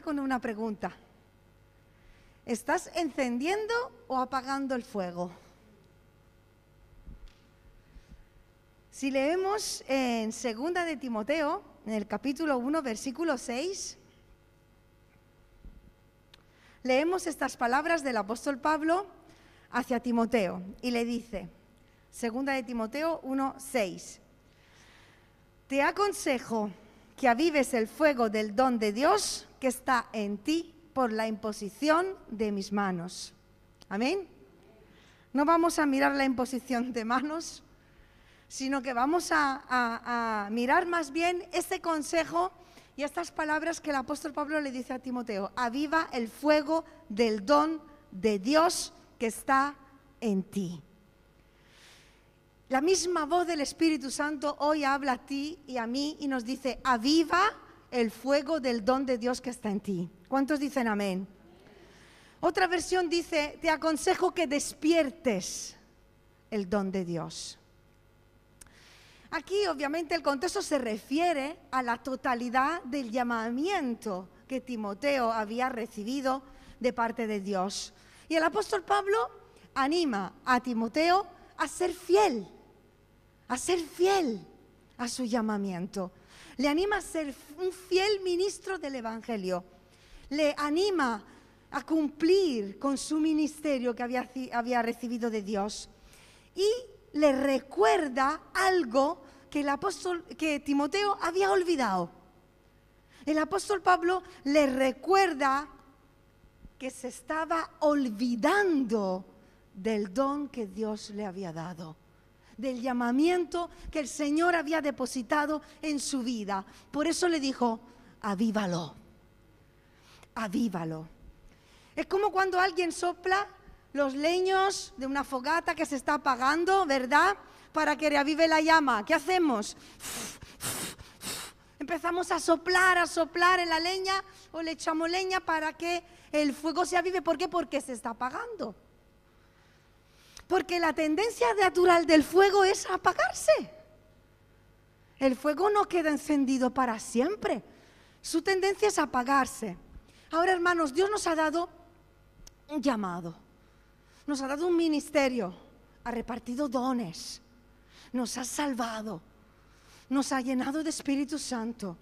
con una pregunta. ¿Estás encendiendo o apagando el fuego? Si leemos en Segunda de Timoteo, en el capítulo 1, versículo 6, leemos estas palabras del apóstol Pablo hacia Timoteo y le dice, Segunda de Timoteo 1, 6, te aconsejo que avives el fuego del don de Dios que está en ti por la imposición de mis manos. Amén. No vamos a mirar la imposición de manos, sino que vamos a, mirar más bien ese consejo y estas palabras que el apóstol Pablo le dice a Timoteo. Aviva el fuego del don de Dios que está en ti. La misma voz del Espíritu Santo hoy habla a ti y a mí y nos dice, aviva el fuego del don de Dios que está en ti. ¿Cuántos dicen amén? Otra versión dice, te aconsejo que despiertes el don de Dios. Aquí obviamente el contexto se refiere a la totalidad del llamamiento que Timoteo había recibido de parte de Dios. Y el apóstol Pablo anima a Timoteo a ser fiel a ser fiel a su llamamiento. Le anima a ser un fiel ministro del Evangelio. Le anima a cumplir con su ministerio que había, recibido de Dios. Y le recuerda algo que el apóstol, que Timoteo había olvidado. El apóstol Pablo le recuerda que se estaba olvidando del don que Dios le había dado del llamamiento que el Señor había depositado en su vida. Por eso le dijo, avívalo, avívalo. Es como cuando alguien sopla los leños de una fogata que se está apagando, ¿verdad? Para que reavive la llama. ¿Qué hacemos? Empezamos a soplar, a soplar en la leña o le echamos leña para que el fuego se avive. ¿Por qué? Porque se está apagando. Porque la tendencia natural del fuego es apagarse. El fuego no queda encendido para siempre. Su tendencia es apagarse. Ahora, hermanos, Dios nos ha dado un llamado. Nos ha dado un ministerio. Ha repartido dones. Nos ha salvado. Nos ha llenado de Espíritu Santo.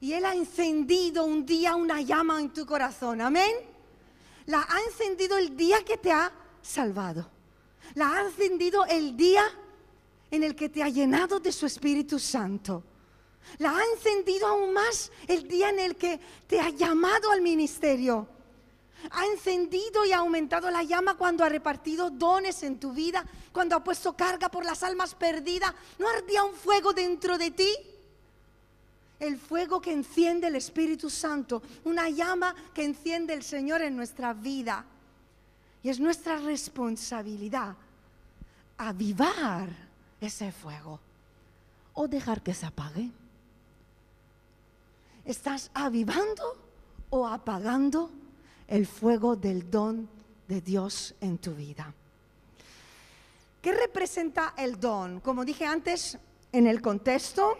Y Él ha encendido un día una llama en tu corazón. Amén. La ha encendido el día que te ha salvado la ha encendido el día en el que te ha llenado de su Espíritu Santo. La ha encendido aún más el día en el que te ha llamado al ministerio. Ha encendido y ha aumentado la llama cuando ha repartido dones en tu vida, cuando ha puesto carga por las almas perdidas. ¿No ardía un fuego dentro de ti? El fuego que enciende el Espíritu Santo, una llama que enciende el Señor en nuestra vida. Y es nuestra responsabilidad avivar ese fuego o dejar que se apague. ¿Estás avivando o apagando el fuego del don de Dios en tu vida? ¿Qué representa el don? Como dije antes, en el contexto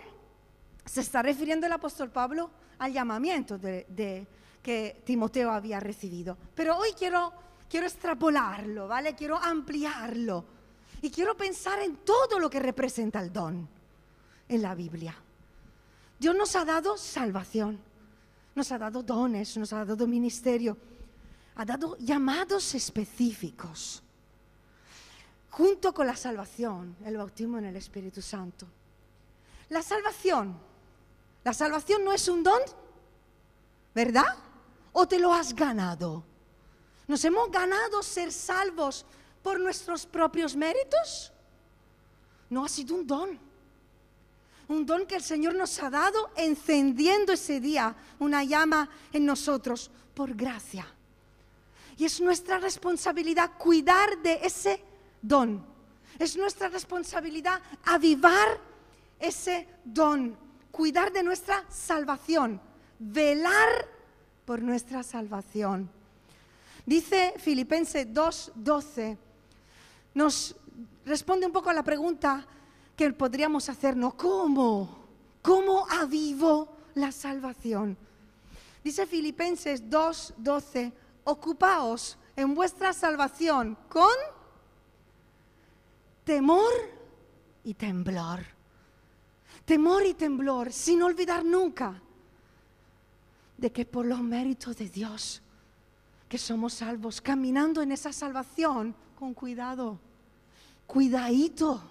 se está refiriendo el apóstol Pablo al llamamiento que Timoteo había recibido. Pero hoy quiero quiero extrapolarlo, ¿vale? Quiero ampliarlo. Y quiero pensar en todo lo que representa el don en la Biblia. Dios nos ha dado salvación, nos ha dado dones, nos ha dado ministerio, ha dado llamados específicos, junto con la salvación, el bautismo en el Espíritu Santo. La salvación, la salvación no es un don, ¿verdad? ¿O te lo has ganado? ¿Nos hemos ganado ser salvos por nuestros propios méritos? No ha sido un don. Un don que el Señor nos ha dado encendiendo ese día una llama en nosotros por gracia. Y es nuestra responsabilidad cuidar de ese don. Es nuestra responsabilidad avivar ese don, cuidar de nuestra salvación, velar por nuestra salvación. Dice Filipenses 2.12, nos responde un poco a la pregunta que podríamos hacernos, ¿cómo? ¿Cómo avivo la salvación? Dice Filipenses 2:12, ocupaos en vuestra salvación con temor y temblor. Temor y temblor, sin olvidar nunca de que por los méritos de Dios, que somos salvos, caminando en esa salvación con cuidado, cuidadito,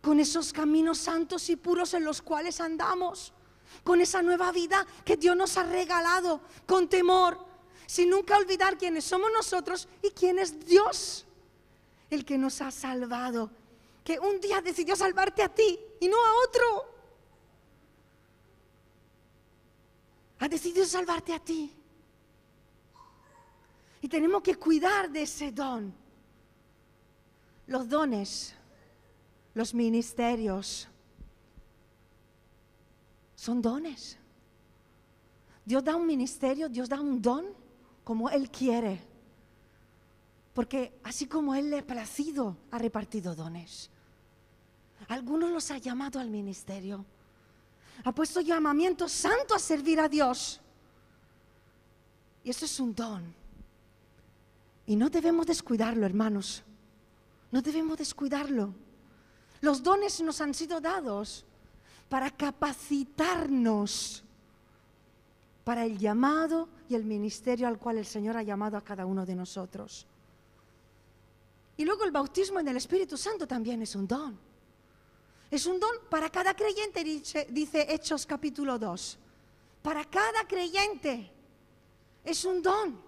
con esos caminos santos y puros en los cuales andamos, con esa nueva vida que Dios nos ha regalado, con temor, sin nunca olvidar quiénes somos nosotros y quién es Dios, el que nos ha salvado, que un día decidió salvarte a ti y no a otro. Ha decidido salvarte a ti. Y tenemos que cuidar de ese don. Los dones, los ministerios, son dones. Dios da un ministerio, Dios da un don como Él quiere. Porque así como Él le ha placido, ha repartido dones. Algunos los ha llamado al ministerio. Ha puesto llamamiento santo a servir a Dios. Y eso es un don. Y no debemos descuidarlo, hermanos. No debemos descuidarlo. Los dones nos han sido dados para capacitarnos para el llamado y el ministerio al cual el Señor ha llamado a cada uno de nosotros. Y luego el bautismo en el Espíritu Santo también es un don. Es un don para cada creyente, dice, Hechos capítulo 2. Para cada creyente es un don.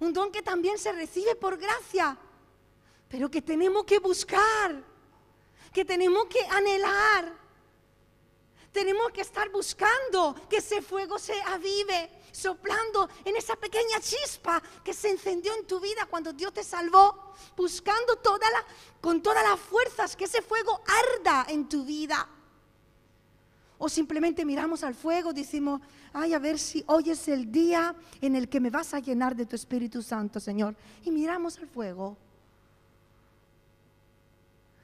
Un don que también se recibe por gracia, pero que tenemos que buscar, que tenemos que anhelar, tenemos que estar buscando que ese fuego se avive, soplando en esa pequeña chispa que se encendió en tu vida cuando Dios te salvó, buscando con todas las fuerzas que ese fuego arda en tu vida. O simplemente miramos al fuego, decimos, ay, a ver si hoy es el día en el que me vas a llenar de tu Espíritu Santo, Señor. Y miramos al fuego.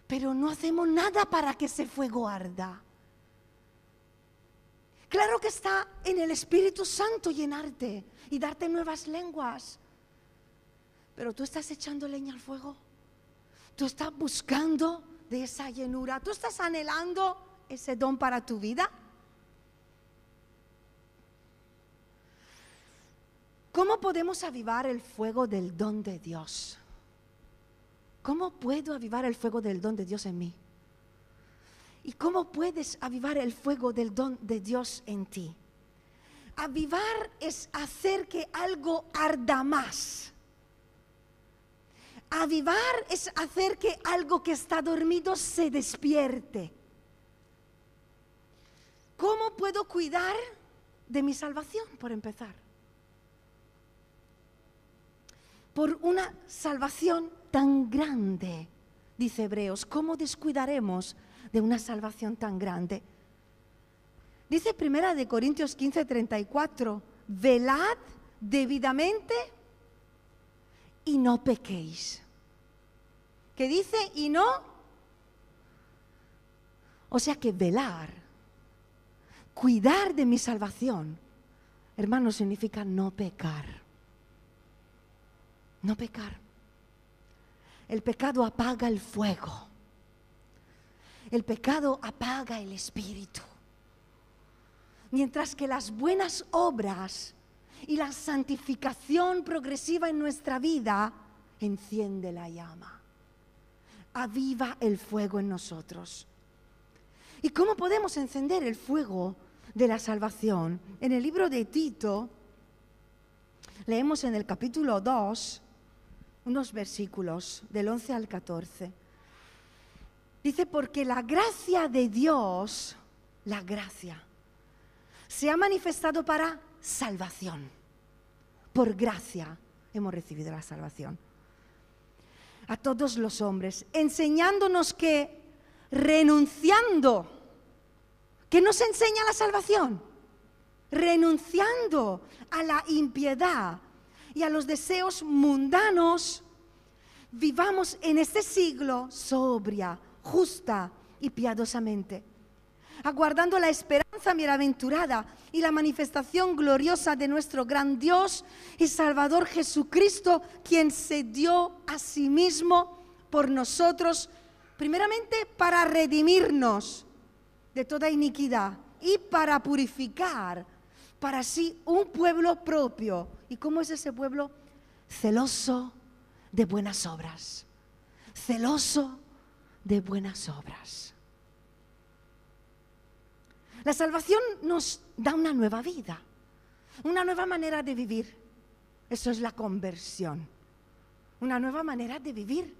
Pero no hacemos nada para que ese fuego arda. Claro que está en el Espíritu Santo llenarte y darte nuevas lenguas. Pero tú estás echando leña al fuego. Tú estás buscando de esa llenura. Tú estás anhelando ese don para tu vida. ¿Cómo podemos avivar el fuego del don de Dios? ¿Cómo puedo avivar el fuego del don de Dios en mí? ¿Y cómo puedes avivar el fuego del don de Dios en ti? Avivar es hacer que algo arda más. Avivar es hacer que algo que está dormido se despierte. ¿Cómo puedo cuidar de mi salvación, por empezar? Por una salvación tan grande, dice Hebreos, ¿cómo descuidaremos de una salvación tan grande. Dice primera de Corintios 15, 34, velad debidamente y no pequéis. ¿Qué dice y no? O sea que velar, cuidar de mi salvación, hermano, significa no pecar. No pecar. El pecado apaga el fuego. El pecado apaga el espíritu. Mientras que las buenas obras y la santificación progresiva en nuestra vida enciende la llama. Aviva el fuego en nosotros. ¿Y cómo podemos encender el fuego de la salvación? En el libro de Tito, leemos en el capítulo 2 unos versículos del 11 al 14. Dice, porque la gracia de Dios, la gracia, se ha manifestado para salvación. Por gracia hemos recibido la salvación. A todos los hombres, enseñándonos que renunciando, que nos enseña la salvación, renunciando a la impiedad y a los deseos mundanos, vivamos en este siglo sobria, justa y piadosamente, aguardando la esperanza bienaventurada y la manifestación gloriosa de nuestro gran Dios y Salvador Jesucristo, quien se dio a sí mismo por nosotros, primeramente para redimirnos de toda iniquidad y para purificar para sí un pueblo propio. ¿Y cómo es ese pueblo? Celoso de buenas obras. Celoso de buenas obras. La salvación nos da una nueva vida, una nueva manera de vivir. Eso es la conversión. Una nueva manera de vivir.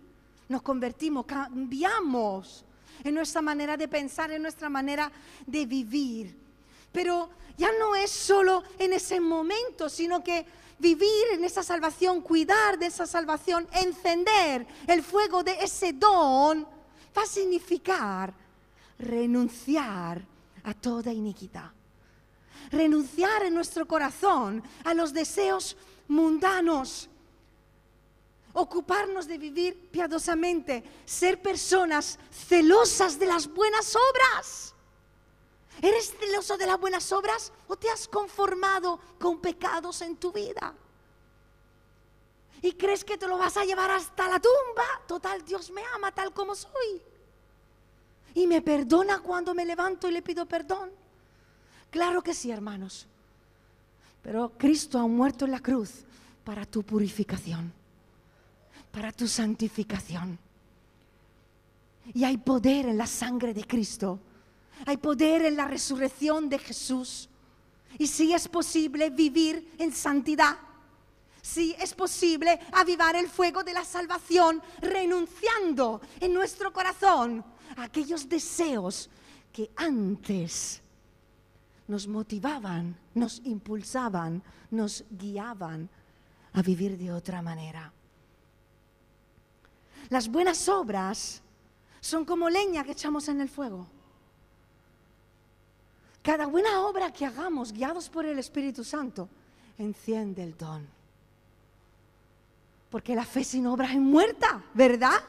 Nos convertimos, cambiamos en nuestra manera de pensar, en nuestra manera de vivir. Pero ya no es solo en ese momento, sino que vivir en esa salvación, cuidar de esa salvación, encender el fuego de ese don, va a significar renunciar a toda iniquidad. Renunciar en nuestro corazón a los deseos mundanos. Ocuparnos de vivir piadosamente, ser personas celosas de las buenas obras. ¿Eres celoso de las buenas obras o te has conformado con pecados en tu vida? ¿Y crees que te lo vas a llevar hasta la tumba? Total, Dios me ama tal como soy y me perdona cuando me levanto y le pido perdón. Claro que sí, hermanos. Pero Cristo ha muerto en la cruz para tu purificación, para tu santificación. Y hay poder en la sangre de Cristo. Hay poder en la resurrección de Jesús. Y si es posible vivir en santidad. Si es posible avivar el fuego de la salvación renunciando en nuestro corazón aquellos deseos que antes nos motivaban, nos impulsaban, nos guiaban a vivir de otra manera. Las buenas obras son como leña que echamos en el fuego. Cada buena obra que hagamos, guiados por el Espíritu Santo, enciende el don. Porque la fe sin obra es muerta, ¿verdad?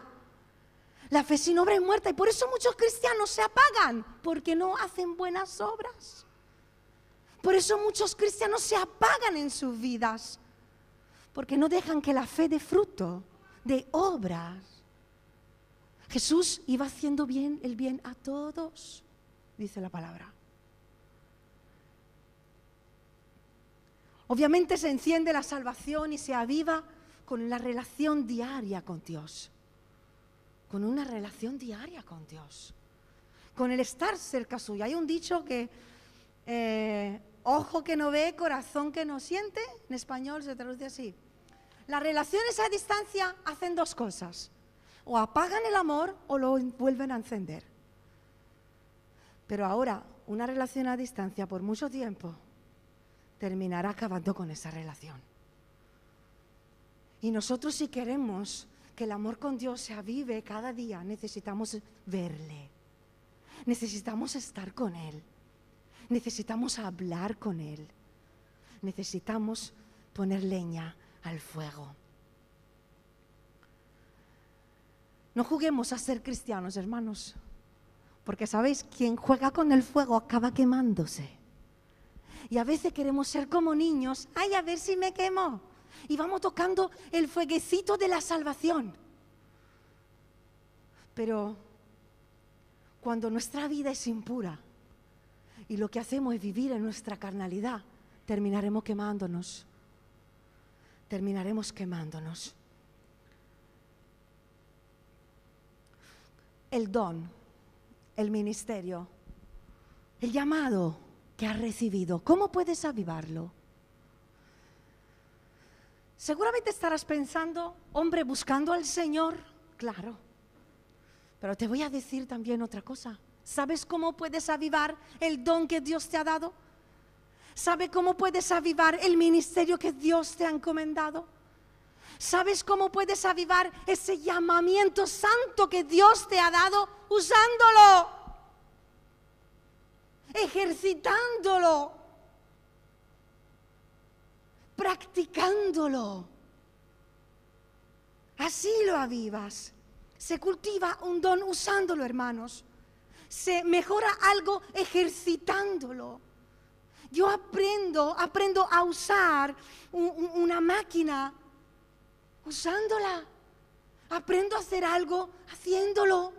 La fe sin obra es muerta y por eso muchos cristianos se apagan, porque no hacen buenas obras. Por eso muchos cristianos se apagan en sus vidas, porque no dejan que la fe dé fruto de obras. Jesús iba haciendo bien el bien a todos, dice la palabra. Obviamente se enciende la salvación y se aviva con la relación diaria con Dios con una relación diaria con Dios, con el estar cerca suyo. Hay un dicho que eh, ojo que no ve, corazón que no siente, en español se traduce así. Las relaciones a distancia hacen dos cosas, o apagan el amor o lo vuelven a encender. Pero ahora, una relación a distancia por mucho tiempo terminará acabando con esa relación. Y nosotros si queremos que el amor con Dios se avive cada día, necesitamos verle. Necesitamos estar con Él. Necesitamos hablar con Él. Necesitamos poner leña al fuego. No juguemos a ser cristianos, hermanos, porque sabéis, quien juega con el fuego acaba quemándose. Y a veces queremos ser como niños, ay, a ver si me quemo y vamos tocando el fueguecito de la salvación. Pero cuando nuestra vida es impura y lo que hacemos es vivir en nuestra carnalidad, terminaremos quemándonos. Terminaremos quemándonos. El don, el ministerio, el llamado que has recibido, ¿cómo puedes avivarlo? Seguramente estarás pensando, hombre, buscando al Señor, claro. Pero te voy a decir también otra cosa. ¿Sabes cómo puedes avivar el don que Dios te ha dado? ¿Sabes cómo puedes avivar el ministerio que Dios te ha encomendado? ¿Sabes cómo puedes avivar ese llamamiento santo que Dios te ha dado usándolo? Ejercitándolo practicándolo. Así lo avivas. Se cultiva un don usándolo, hermanos. se mejora algo ejercitándolo. Yo aprendo, aprendo a usar una máquina usándola. Aprendo a hacer algo haciéndolo.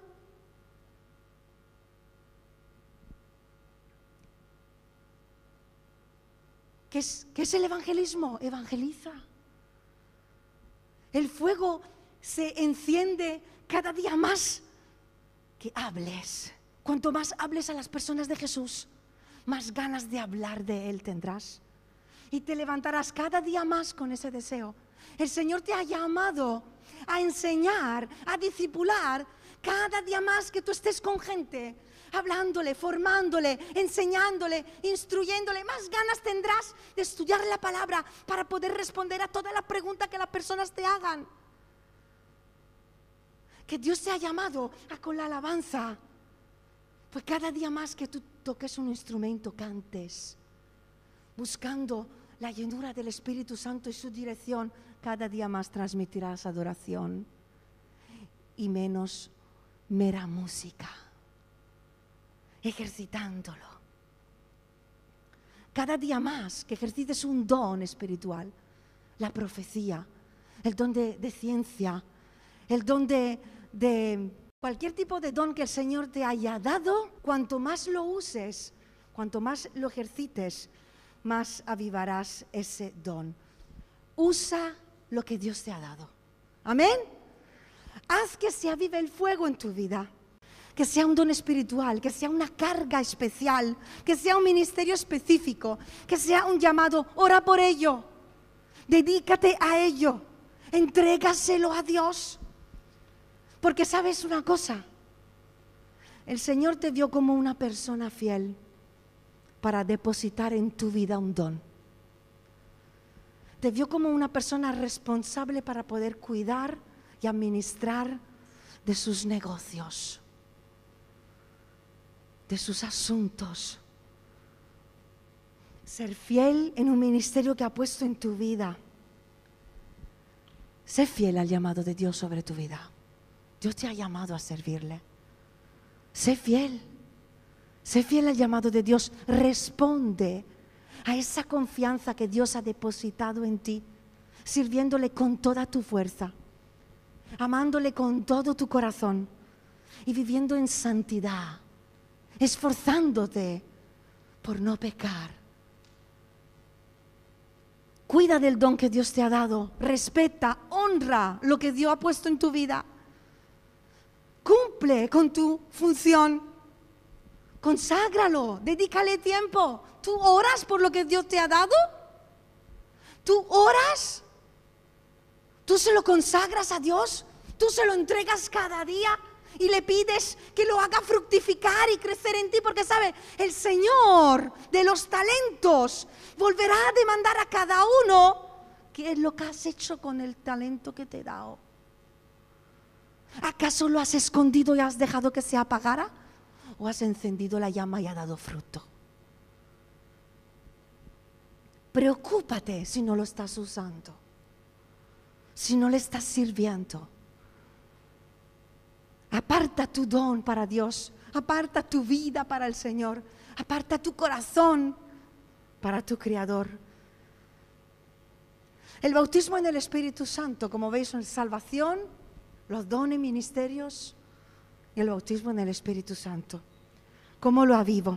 ¿Qué es, ¿Qué es el evangelismo? Evangeliza. El fuego se enciende cada día más que hables. Cuanto más hables a las personas de Jesús, más ganas de hablar de Él tendrás. Y te levantarás cada día más con ese deseo. El Señor te ha llamado a enseñar, a discipular cada día más que tú estés con gente, hablándole, formándole, enseñándole, instruyéndole. Más ganas tendrás de estudiar la palabra para poder responder a toda la pregunta que las personas te hagan. Que Dios te ha llamado a con la alabanza. Pues cada día más que tú toques un instrumento, cantes, buscando la llenura del Espíritu Santo y su dirección, cada día más transmitirás adoración y menos mera música, ejercitándolo. Cada día más que ejercites un don espiritual, la profecía, el don de, ciencia, el don de, cualquier tipo de don que el Señor te haya dado, cuanto más lo uses, cuanto más lo ejercites, más avivarás ese don. Usa lo que Dios te ha dado. Amén. Haz que se avive el fuego en tu vida. Que sea un don espiritual, que sea una carga especial, que sea un ministerio específico, que sea un llamado, ora por ello, dedícate a ello, entrégaselo a Dios. Porque sabes una cosa, el Señor te vio como una persona fiel para depositar en tu vida un don. Te vio como una persona responsable para poder cuidar y administrar de sus negocios, de sus asuntos. Ser fiel en un ministerio que ha puesto en tu vida. Sé fiel al llamado de Dios sobre tu vida. Dios te ha llamado a servirle. Sé fiel. Sé fiel al llamado de Dios. Responde a esa confianza que Dios ha depositado en ti, sirviéndole con toda tu fuerza, amándole con todo tu corazón y viviendo en santidad, esforzándote por no pecar. Cuida del don que Dios te ha dado, respeta, honra lo que Dios ha puesto en tu vida. Cumple con tu función Conságralo, dedícale tiempo. ¿Tú oras por lo que Dios te ha dado? ¿Tú oras? ¿Tú se lo consagras a Dios? ¿Tú se lo entregas cada día? y le pides que lo haga fructificar y crecer en ti, porque sabe, el Señor de los talentos volverá a demandar a cada uno qué es lo que has hecho con el talento que te he dado. ¿Acaso lo has escondido y has dejado que se apagara? o has encendido la llama y ha dado fruto. Preocúpate si no lo estás usando, si no le estás sirviendo. Aparta tu don para Dios, aparta tu vida para el Señor, aparta tu corazón para tu Creador. El bautismo en el Espíritu Santo, como veis, en salvación, los dones, ministerios, y el bautismo en el Espíritu Santo. ¿Cómo lo avivo?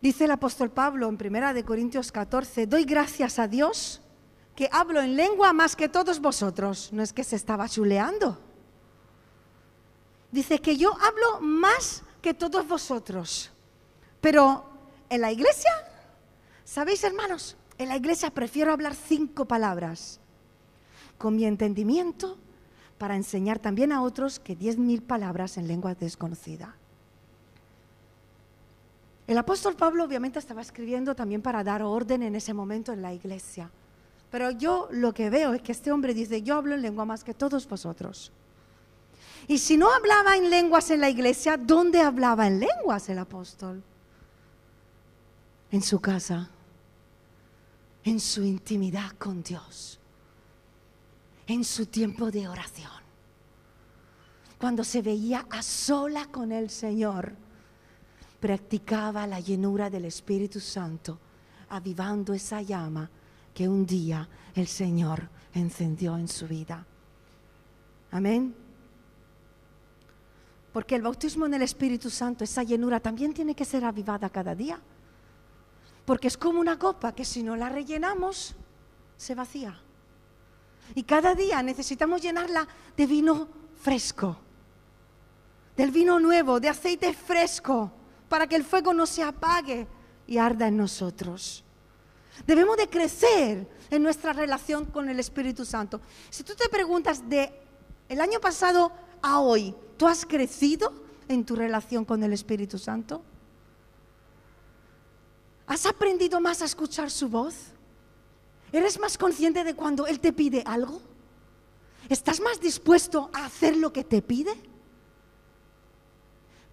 Dice el apóstol Pablo en 1 Corintios 14, doy gracias a Dios que hablo en lengua más que todos vosotros. No es que se estaba chuleando. Dice que yo hablo más que todos vosotros. Pero en la iglesia, ¿sabéis hermanos? En la iglesia prefiero hablar cinco palabras con mi entendimiento para enseñar también a otros que diez mil palabras en lengua desconocida. El apóstol Pablo obviamente estaba escribiendo también para dar orden en ese momento en la iglesia. Pero yo lo que veo es que este hombre dice, yo hablo en lengua más que todos vosotros. Y si no hablaba en lenguas en la iglesia, ¿dónde hablaba en lenguas el apóstol? En su casa, en su intimidad con Dios, en su tiempo de oración. cuando se veía a sola con el Señor, practicaba la llenura del Espíritu Santo, avivando esa llama que un día el Señor encendió en su vida. Amén. Porque el bautismo en el Espíritu Santo, esa llenura también tiene que ser avivada cada día. Porque es como una copa que si no la rellenamos, se vacía. Y cada día necesitamos llenarla de vino fresco, del vino nuevo, de aceite fresco, para que el fuego no se apague y arda en nosotros. Debemos de crecer en nuestra relación con el Espíritu Santo. Si tú te preguntas de el año pasado a hoy, ¿tú has crecido en tu relación con el Espíritu Santo? ¿Has aprendido más a escuchar su voz? ¿Eres más consciente de cuando Él te pide algo? ¿Estás más dispuesto a hacer lo que te pide?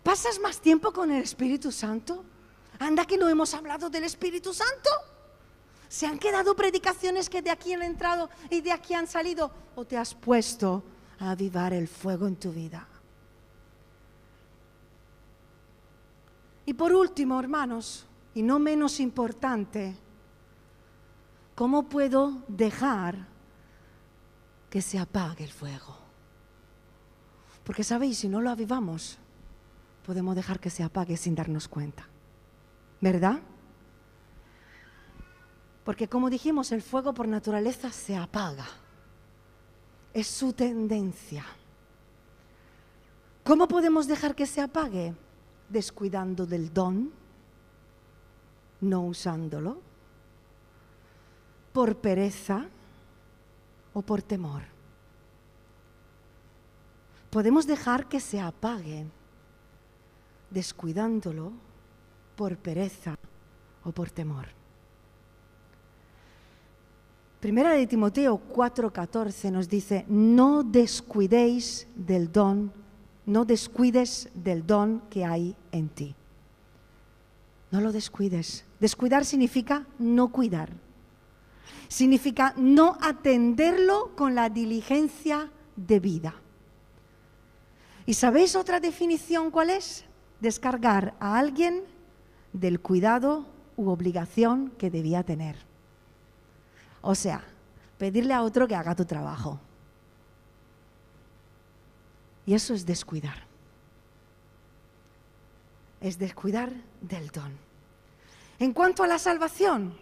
¿Pasas más tiempo con el Espíritu Santo? Anda que no hemos hablado del Espíritu Santo. ¿Se han quedado predicaciones que de aquí han entrado y de aquí han salido? ¿O te has puesto a avivar el fuego en tu vida. Y por último, hermanos, y no menos importante, ¿cómo puedo dejar que se apague el fuego? Porque sabéis, si no lo avivamos, podemos dejar que se apague sin darnos cuenta. ¿Verdad? Porque como dijimos, el fuego por naturaleza se apaga es su tendencia. ¿Cómo podemos dejar que se apague? Descuidando del don, no usándolo, por pereza o por temor. Podemos dejar que se apague descuidándolo por pereza o por temor. Primera de Timoteo 4:14 nos dice, no descuidéis del don, no descuides del don que hay en ti. No lo descuides. Descuidar significa no cuidar. Significa no atenderlo con la diligencia debida. ¿Y sabéis otra definición cuál es? Descargar a alguien del cuidado u obligación que debía tener. O sea, pedirle a otro que haga tu trabajo. Y eso es descuidar. Es descuidar del don. En cuanto a la salvación,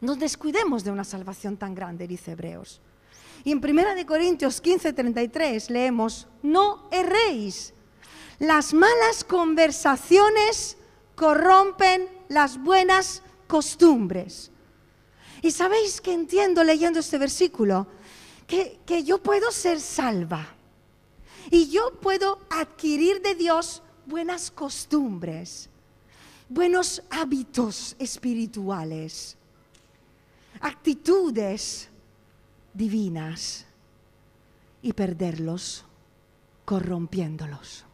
no descuidemos de una salvación tan grande, dice Hebreos. Y en 1 Corintios 15, 33 leemos, no erréis. Las malas conversaciones corrompen las buenas costumbres. Y sabéis que entiendo leyendo este versículo que, que yo puedo ser salva y yo puedo adquirir de Dios buenas costumbres, buenos hábitos espirituales, actitudes divinas y perderlos corrompiéndolos.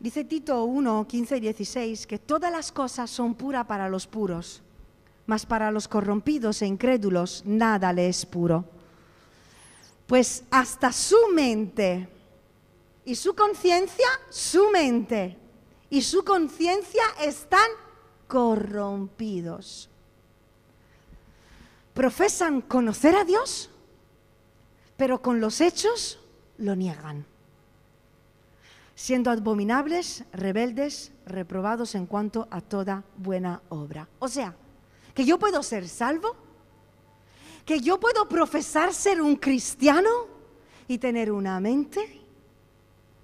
Dice Tito 1, 15 y 16 que todas las cosas son puras para los puros, mas para los corrompidos e incrédulos nada le es puro. Pues hasta su mente y su conciencia, su mente y su conciencia están corrompidos. Profesan conocer a Dios, pero con los hechos lo niegan siendo abominables, rebeldes, reprobados en cuanto a toda buena obra. O sea, que yo puedo ser salvo, que yo puedo profesar ser un cristiano y tener una mente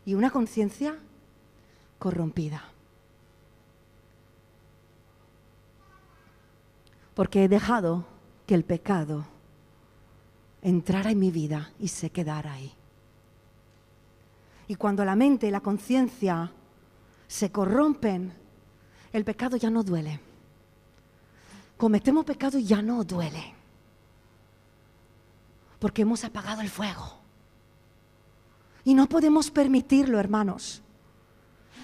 y una conciencia corrompida. Porque he dejado que el pecado entrara en mi vida y se quedara ahí. Y cuando la mente y la conciencia se corrompen, el pecado ya no duele. Cometemos pecado y ya no duele. Porque hemos apagado el fuego. Y no podemos permitirlo, hermanos.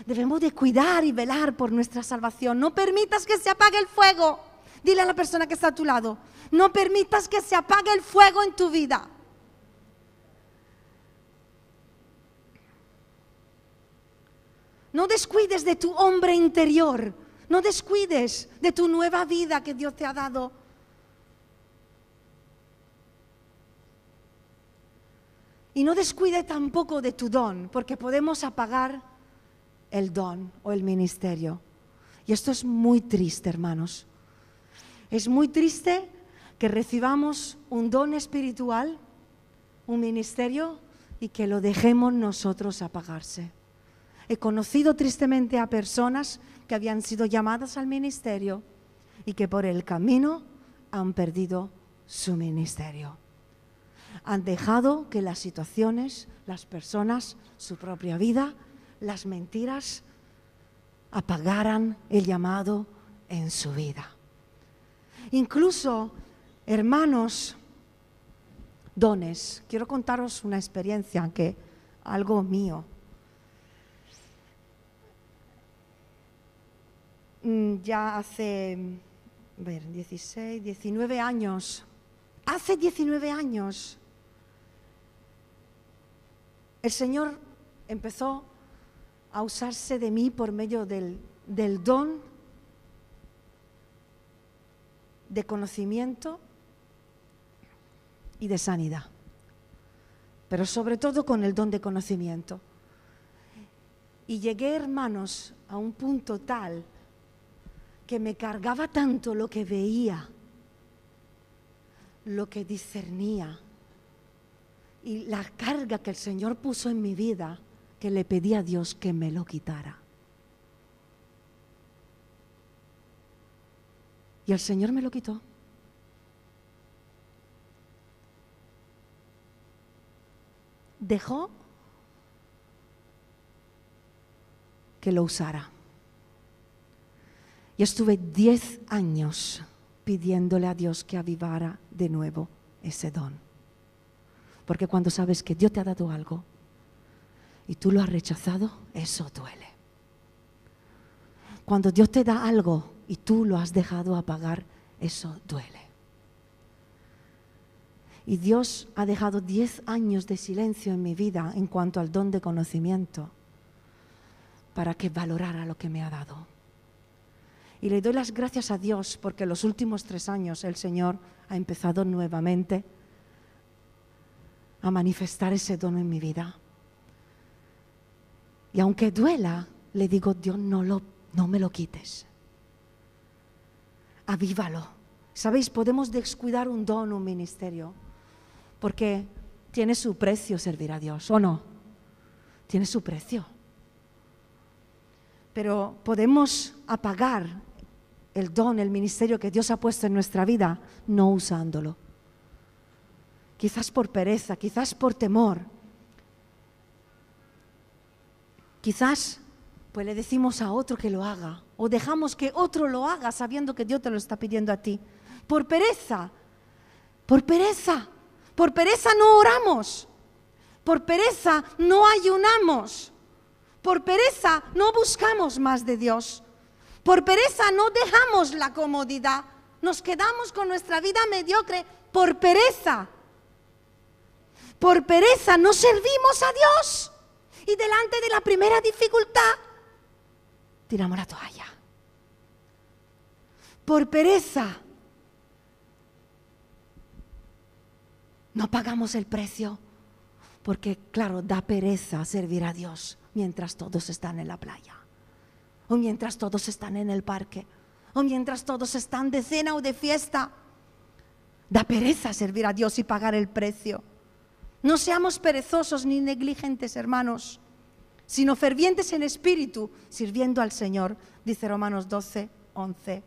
Debemos de cuidar y velar por nuestra salvación. No permitas que se apague el fuego. Dile a la persona que está a tu lado, no permitas que se apague el fuego en tu vida. No descuides de tu hombre interior. No descuides de tu nueva vida que Dios te ha dado. Y no descuide tampoco de tu don, porque podemos apagar el don o el ministerio. Y esto es muy triste, hermanos. Es muy triste que recibamos un don espiritual, un ministerio, y que lo dejemos nosotros apagarse. He conocido tristemente a personas que habían sido llamadas al ministerio y que por el camino han perdido su ministerio. Han dejado que las situaciones, las personas, su propia vida, las mentiras apagaran el llamado en su vida. Incluso, hermanos, dones. Quiero contaros una experiencia que algo mío. Ya hace, ver, 16, 19 años, hace 19 años, el Señor empezó a usarse de mí por medio del don de conocimiento y de sanidad, pero sobre todo con el don de conocimiento. Y llegué, hermanos, a un punto tal que me cargaba tanto lo que veía, lo que discernía y la carga que el Señor puso en mi vida, que le pedí a Dios que me lo quitara. Y el Señor me lo quitó. Dejó que lo usara. Y estuve diez años pidiéndole a Dios que avivara de nuevo ese don. Porque cuando sabes que Dios te ha dado algo y tú lo has rechazado, eso duele. Cuando Dios te da algo y tú lo has dejado apagar, eso duele. Y Dios ha dejado diez años de silencio en mi vida en cuanto al don de conocimiento para que valorara lo que me ha dado. Y le doy las gracias a Dios porque los últimos tres años el Señor ha empezado nuevamente a manifestar ese don en mi vida. Y aunque duela, le digo, Dios, no, lo, no me lo quites avívalo. Sabéis, podemos descuidar un don, un ministerio, porque tiene su precio servir a Dios, ¿o no? Tiene su precio. Pero podemos apagar el don, el ministerio que Dios ha puesto en nuestra vida no usándolo. Quizás por pereza, quizás por temor. Quizás pues le decimos a otro que lo haga o dejamos que otro lo haga sabiendo que Dios te lo está pidiendo a ti. Por pereza, por pereza, por pereza no oramos, por pereza no ayunamos, por pereza no buscamos más de Dios, por pereza no dejamos la comodidad, nos quedamos con nuestra vida mediocre por pereza. Por pereza no servimos a Dios. Y delante de la primera dificultad tiramos la toalla. Por pereza. No pagamos el precio. Porque, claro, da pereza servir a Dios mientras todos están en la playa. O mientras todos están en el parque. O mientras todos están de cena o de fiesta. Da pereza servir a Dios y pagar el precio. No seamos perezosos ni negligentes, hermanos sino fervientes en espíritu, sirviendo al Señor, dice Romanos 12, 11.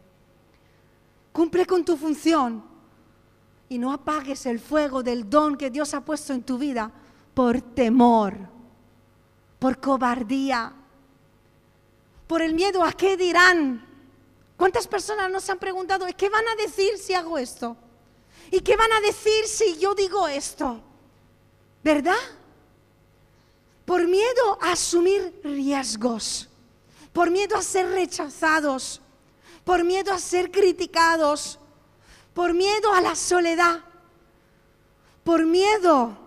Cumple con tu función y no apagues el fuego del don que Dios ha puesto en tu vida por temor, por cobardía, por el miedo a qué dirán. ¿Cuántas personas nos han preguntado, ¿qué van a decir si hago esto? ¿Y qué van a decir si yo digo esto? ¿Verdad? por miedo a asumir riesgos, por miedo a ser rechazados, por miedo a ser criticados, por miedo a la soledad, por miedo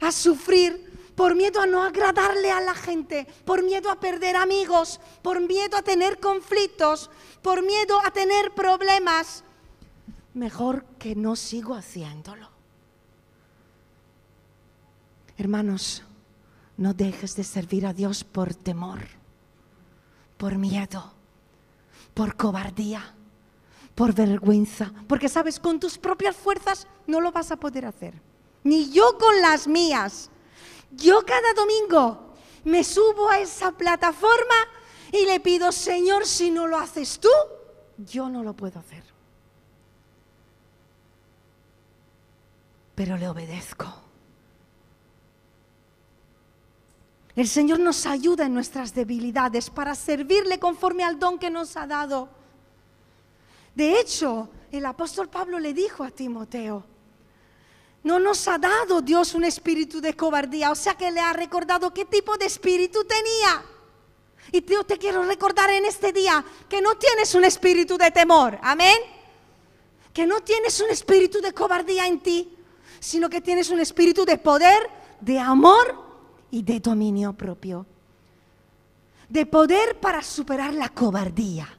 a sufrir, por miedo a no agradarle a la gente, por miedo a perder amigos, por miedo a tener conflictos, por miedo a tener problemas, mejor que no sigo haciéndolo. Hermanos, no dejes de servir a Dios por temor, por miedo, por cobardía, por vergüenza, porque sabes, con tus propias fuerzas no lo vas a poder hacer, ni yo con las mías. Yo cada domingo me subo a esa plataforma y le pido, Señor, si no lo haces tú, yo no lo puedo hacer. Pero le obedezco. El Señor nos ayuda en nuestras debilidades para servirle conforme al don que nos ha dado. De hecho, el apóstol Pablo le dijo a Timoteo, no nos ha dado Dios un espíritu de cobardía, o sea que le ha recordado qué tipo de espíritu tenía. Y yo te quiero recordar en este día que no tienes un espíritu de temor, amén. Que no tienes un espíritu de cobardía en ti, sino que tienes un espíritu de poder, de amor y de dominio propio. De poder para superar la cobardía,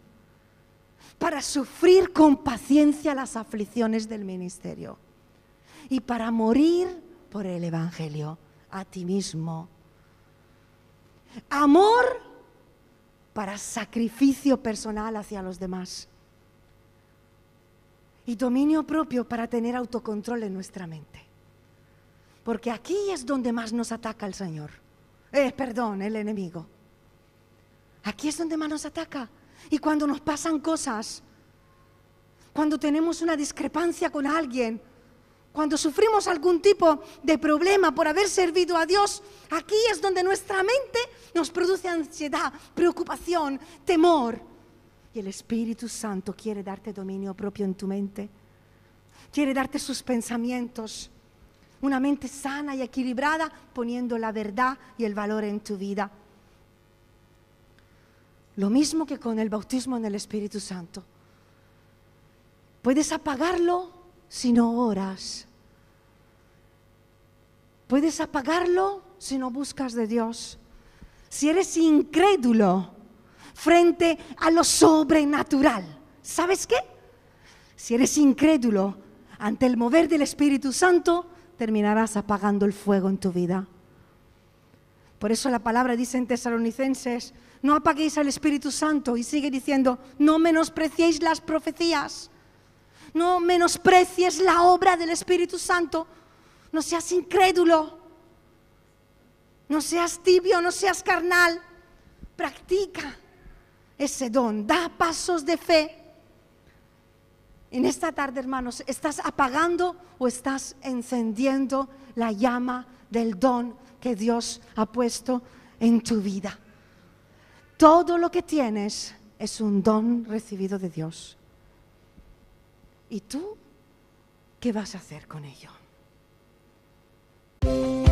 para sufrir con paciencia las aflicciones del ministerio y para morir por el Evangelio a ti mismo. Amor para sacrificio personal hacia los demás. Y dominio propio para tener autocontrol en nuestra mente. Porque aquí es donde más nos ataca el Señor. Eh, perdón, el enemigo. Aquí es donde más nos ataca. Y cuando nos pasan cosas, cuando tenemos una discrepancia con alguien, cuando sufrimos algún tipo de problema por haber servido a Dios, aquí es donde nuestra mente nos produce ansiedad, preocupación, temor. Y el Espíritu Santo quiere darte dominio propio en tu mente. Quiere darte sus pensamientos una mente sana y equilibrada, poniendo la verdad y el valor en tu vida. Lo mismo que con el bautismo en el Espíritu Santo. Puedes apagarlo si no oras. Puedes apagarlo si no buscas de Dios. Si eres incrédulo frente a lo sobrenatural, ¿sabes qué? Si eres incrédulo ante el mover del Espíritu Santo, terminarás apagando el fuego en tu vida. Por eso la palabra dice en Tesalonicenses, no apaguéis al Espíritu Santo y sigue diciendo, no menospreciéis las profecías, no menosprecies la obra del Espíritu Santo, no seas incrédulo, no seas tibio, no seas carnal, practica ese don, da pasos de fe en esta tarde, hermanos, ¿estás apagando o estás encendiendo la llama del don que Dios ha puesto en tu vida? Todo lo que tienes es un don recibido de Dios. ¿Y tú qué vas a hacer con ello? Thank you.